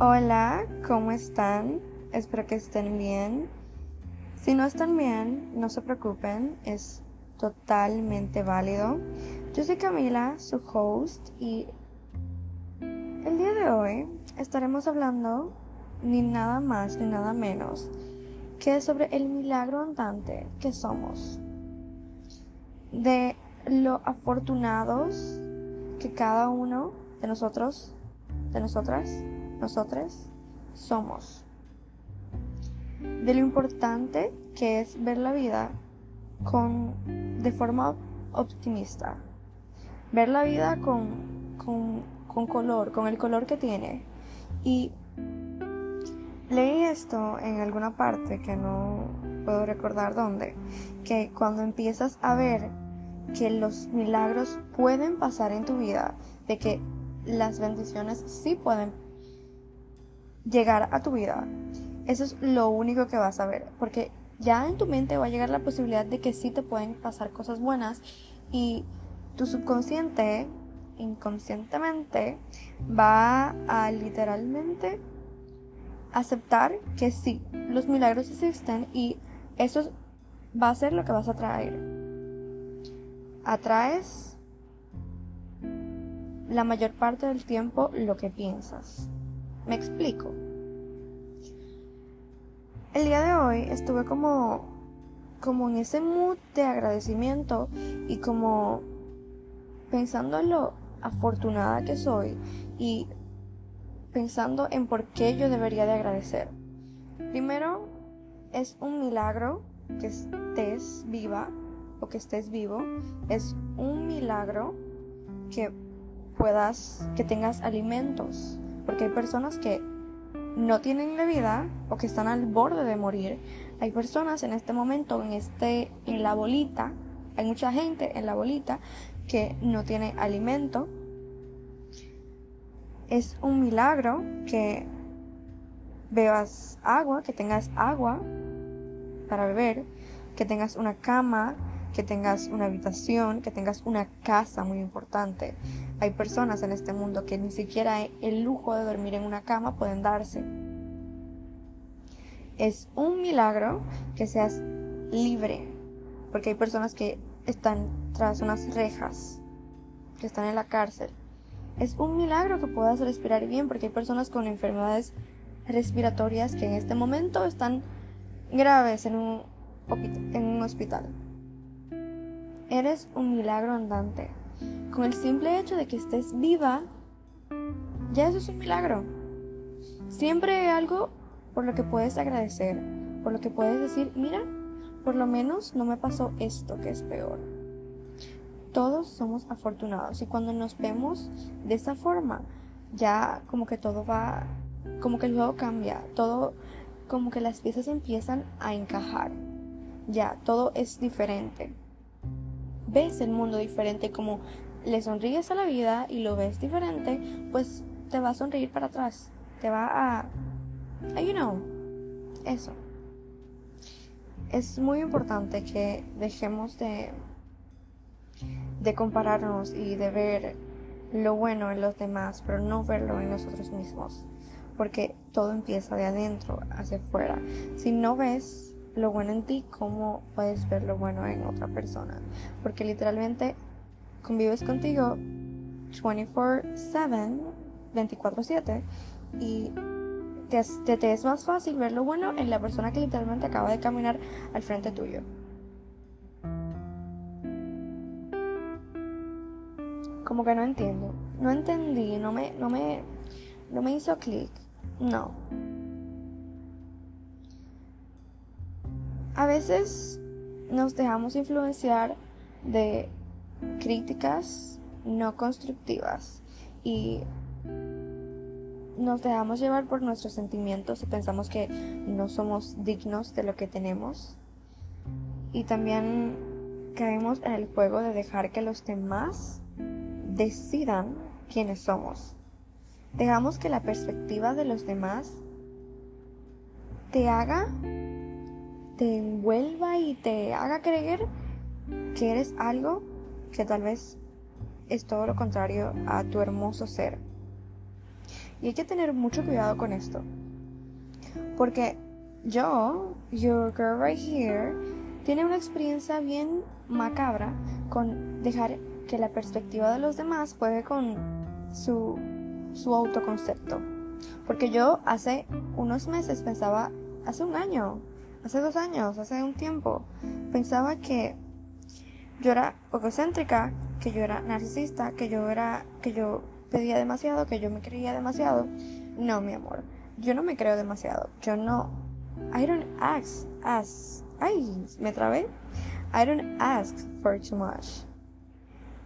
Hola, ¿cómo están? Espero que estén bien. Si no están bien, no se preocupen, es totalmente válido. Yo soy Camila, su host, y el día de hoy estaremos hablando ni nada más ni nada menos que sobre el milagro andante que somos, de lo afortunados que cada uno de nosotros, de nosotras, nosotras somos, de lo importante que es ver la vida con, de forma optimista, ver la vida con, con, con color, con el color que tiene. Y Leí esto en alguna parte que no puedo recordar dónde, que cuando empiezas a ver que los milagros pueden pasar en tu vida, de que las bendiciones sí pueden llegar a tu vida, eso es lo único que vas a ver, porque ya en tu mente va a llegar la posibilidad de que sí te pueden pasar cosas buenas y tu subconsciente, inconscientemente, va a literalmente aceptar que sí, los milagros existen y eso va a ser lo que vas a traer. Atraes la mayor parte del tiempo lo que piensas. ¿Me explico? El día de hoy estuve como como en ese mood de agradecimiento y como pensando en lo afortunada que soy y pensando en por qué yo debería de agradecer. Primero, es un milagro que estés viva o que estés vivo. Es un milagro que puedas, que tengas alimentos. Porque hay personas que no tienen de vida o que están al borde de morir. Hay personas en este momento, en este, en la bolita, hay mucha gente en la bolita que no tiene alimento es un milagro que bebas agua, que tengas agua para beber, que tengas una cama, que tengas una habitación, que tengas una casa muy importante. Hay personas en este mundo que ni siquiera el lujo de dormir en una cama pueden darse. Es un milagro que seas libre, porque hay personas que están tras unas rejas, que están en la cárcel es un milagro que puedas respirar bien porque hay personas con enfermedades respiratorias que en este momento están graves en un, en un hospital. Eres un milagro andante. Con el simple hecho de que estés viva, ya eso es un milagro. Siempre hay algo por lo que puedes agradecer, por lo que puedes decir, mira, por lo menos no me pasó esto que es peor todos somos afortunados y cuando nos vemos de esa forma, ya como que todo va, como que el juego cambia, todo como que las piezas empiezan a encajar, ya todo es diferente. Ves el mundo diferente, como le sonríes a la vida y lo ves diferente, pues te va a sonreír para atrás, te va a, you know, eso. Es muy importante que dejemos de de compararnos y de ver lo bueno en los demás, pero no verlo en nosotros mismos, porque todo empieza de adentro hacia afuera. Si no ves lo bueno en ti, ¿cómo puedes ver lo bueno en otra persona? Porque literalmente convives contigo 24/7, 24/7 y te, te, es más fácil ver lo bueno en la persona que literalmente acaba de caminar al frente tuyo. como que no entiendo. No entendí, no me, no me, no me hizo clic. No. A veces nos dejamos influenciar de críticas no constructivas y nos dejamos llevar por nuestros sentimientos y pensamos que no somos dignos de lo que tenemos. Y también caemos en el juego de dejar que los demás decidan quiénes somos. Dejamos que la perspectiva de los demás te haga, te envuelva y te haga creer que eres algo que tal vez es todo lo contrario a tu hermoso ser. Y hay que tener mucho cuidado con esto. Porque yo, your girl right here, tiene una experiencia bien macabra con dejar que la perspectiva de los demás juegue con su, su autoconcepto. Porque yo hace unos meses pensaba, hace un año, hace dos años, hace un tiempo, pensaba que yo era egocéntrica, que yo era narcisista, que yo era, que yo pedía demasiado, que yo me creía demasiado. No, mi amor, yo no me creo demasiado. Yo no. I don't ask, ask. Ay, me trabé. I don't ask for too much.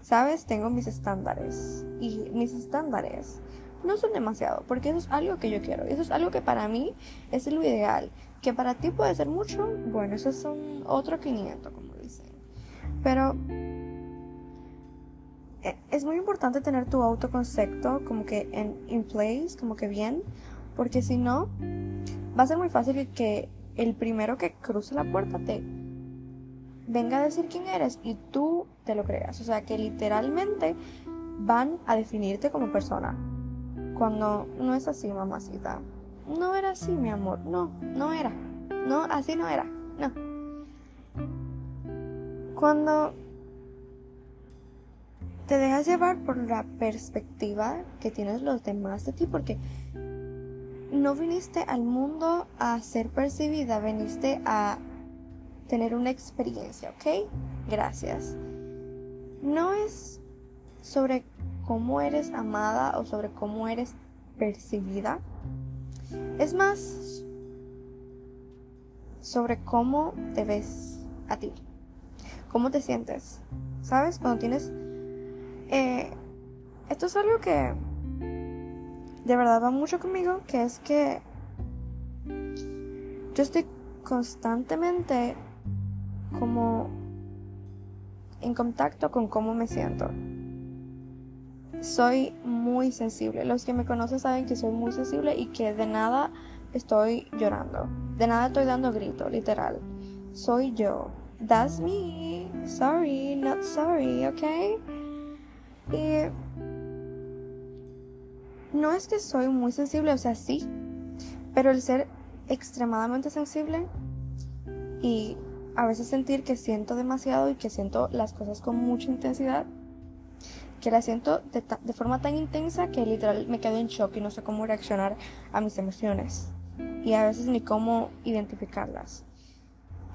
Sabes, tengo mis estándares y mis estándares no son demasiado, porque eso es algo que yo quiero, eso es algo que para mí es lo ideal, que para ti puede ser mucho, bueno, esos son otro 500, como dicen. Pero e, es muy importante tener tu autoconcepto como que en in place, como que bien, porque si no, va a ser muy fácil que el primero que cruce la puerta te venga a decir quién eres y tú te lo creas. O sea, que literalmente van a definirte como persona. Cuando no es así, mamacita. No era así, mi amor. No, no era. No, así no era. No. Cuando te dejas llevar por la perspectiva que tienes los demás de ti, porque no viniste al mundo a ser percibida, viniste a tener una experiencia, ¿ok? Gracias. No es sobre cómo eres amada o sobre cómo eres percibida. Es más sobre cómo te ves a ti. ¿Cómo te sientes? ¿Sabes? Cuando tienes... Eh, esto es algo que de verdad va mucho conmigo, que es que yo estoy constantemente como en contacto con cómo me siento. Soy muy sensible. Los que me conocen saben que soy muy sensible y que de nada estoy llorando. De nada estoy dando grito, literal. Soy yo. That's me. Sorry, not sorry, ¿ok? Y no es que soy muy sensible, o sea, sí, pero el ser extremadamente sensible y a veces sentir que siento demasiado y que siento las cosas con mucha intensidad, que las siento de, de, forma tan intensa que literal me quedo en shock y no sé cómo reaccionar a mis emociones y a veces ni cómo identificarlas.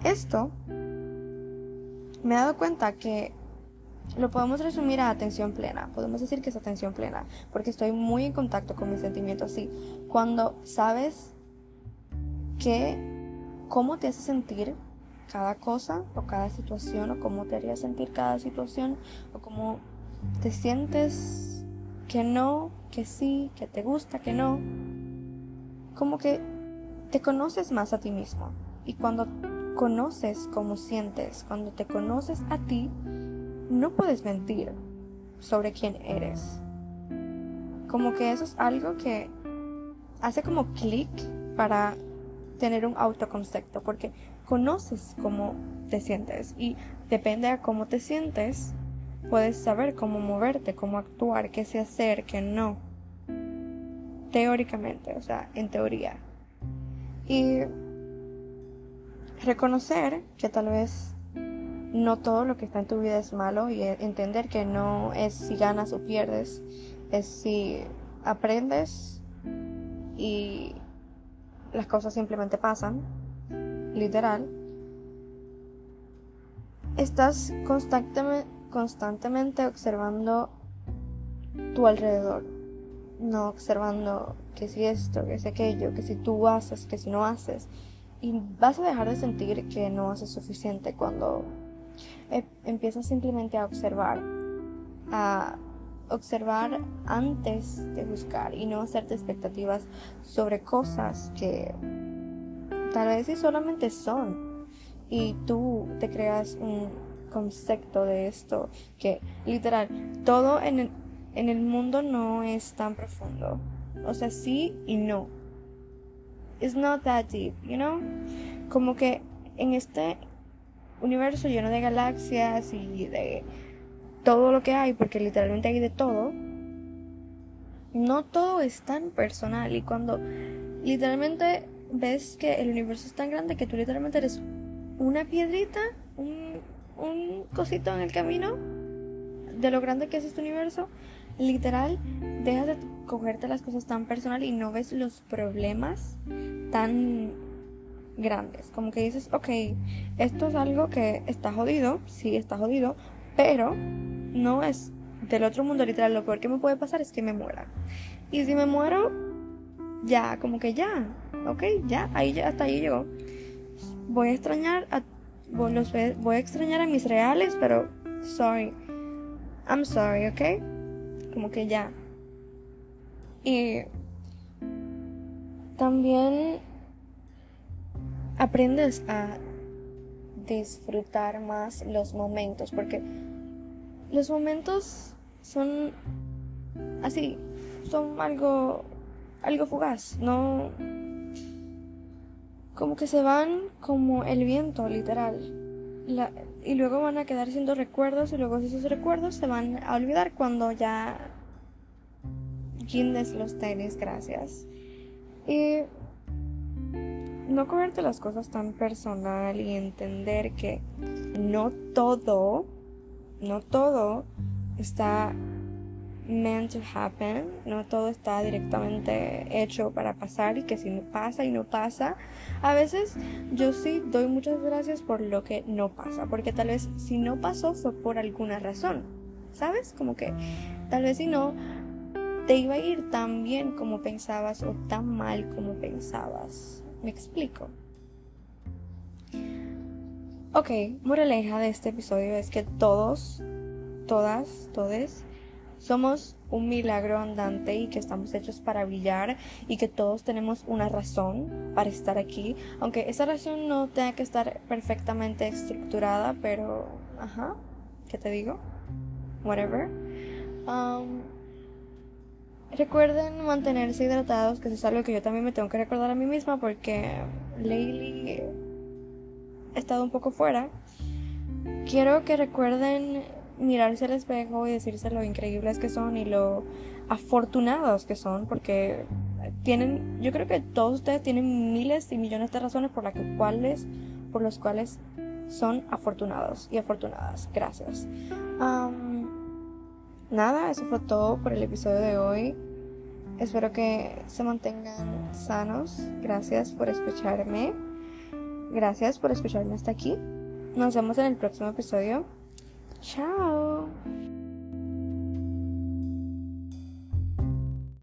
Esto me he dado cuenta que lo podemos resumir a atención plena. Podemos decir que es atención plena, porque estoy muy en contacto con mis sentimientos. Sí, cuando sabes que cómo te hace sentir cada cosa o cada situación o cómo te haría sentir cada situación o cómo te sientes que no, que sí, que te gusta, que no. Como que te conoces más a ti mismo. Y cuando conoces cómo sientes, cuando te conoces a ti, no puedes mentir sobre quién eres. Como que eso es algo que hace como clic para tener un autoconcepto, porque conoces cómo te sientes y depende de cómo te sientes, puedes saber cómo moverte, cómo actuar, qué se hacer, qué no. Teóricamente, o sea, en teoría. Y reconocer que tal vez no todo lo que está en tu vida es malo y entender que no es si ganas o pierdes, es si aprendes y las cosas simplemente pasan, literal. Estás constantemente, constantemente observando tu alrededor, no observando que si esto, que si aquello, que si tú haces, que si no haces. Y vas a dejar de sentir que no haces suficiente cuando eh, empieza simplemente a observar, a observar antes de buscar y no hacerte expectativas sobre cosas que tal vez si solamente son y tú te creas un concepto de esto que literal todo en el, en el mundo no es tan profundo. O sea sí y no. It's not that deep you know como que en este universo lleno de galaxias y de todo lo que hay, porque literalmente hay de todo, no todo es tan personal. Y cuando literalmente ves que el universo es tan grande que tú literalmente eres una piedrita, un, un cosito en el camino de lo grande que es este universo, literal, dejas de cogerte las cosas tan personal y no ves los problemas tan grandes. Como que dices, ok, esto es algo que está jodido, sí está jodido, pero no es del otro mundo literal. Lo peor que me puede pasar es que me muera. Y si me muero, ya, como que ya, ok, ya, ahí ya, hasta ahí llegó. Voy a extrañar a, voy, voy a extrañar a mis reales, pero sorry. I'm sorry, ok. Como que ya. Y también aprendes a disfrutar más los momentos, porque los momentos son así, son algo, algo fugaz, no, como que se van como el viento, literal. y luego van a quedar siendo recuerdos y luego esos recuerdos se van a olvidar cuando ya guindes los tenis, gracias. Y no cogerte las cosas tan personal y entender que no todo, no todo está meant to happen, no todo está directamente hecho para pasar y que si no pasa y no pasa, a veces yo sí doy muchas gracias por lo que no pasa, porque tal vez si no pasó fue por alguna razón, ¿sabes? Como que tal vez si no te iba a ir tan bien como pensabas o tan mal como pensabas. ¿Me explico? Ok, moraleja de este episodio es que todos, todas, todes, somos un milagro andante y que estamos hechos para brillar y que todos tenemos una razón para estar aquí, aunque esa razón no tenga que estar perfectamente estructurada, pero, ajá, ¿qué te digo? Whatever. Um, Recuerden mantenerse hidratados, que eso es algo que yo también me tengo que recordar a mí misma porque lately he estado un poco fuera. Quiero que recuerden mirarse al espejo y decirse lo increíbles que son y lo afortunados que son porque tienen, yo creo que todos ustedes tienen miles y millones de razones por las cuales, por los cuales son afortunados y afortunadas. Gracias. Nada, eso fue todo por el episodio de hoy. Espero que se mantengan sanos. Gracias por escucharme. Gracias por escucharme hasta aquí. Nos vemos en el próximo episodio. Ciao!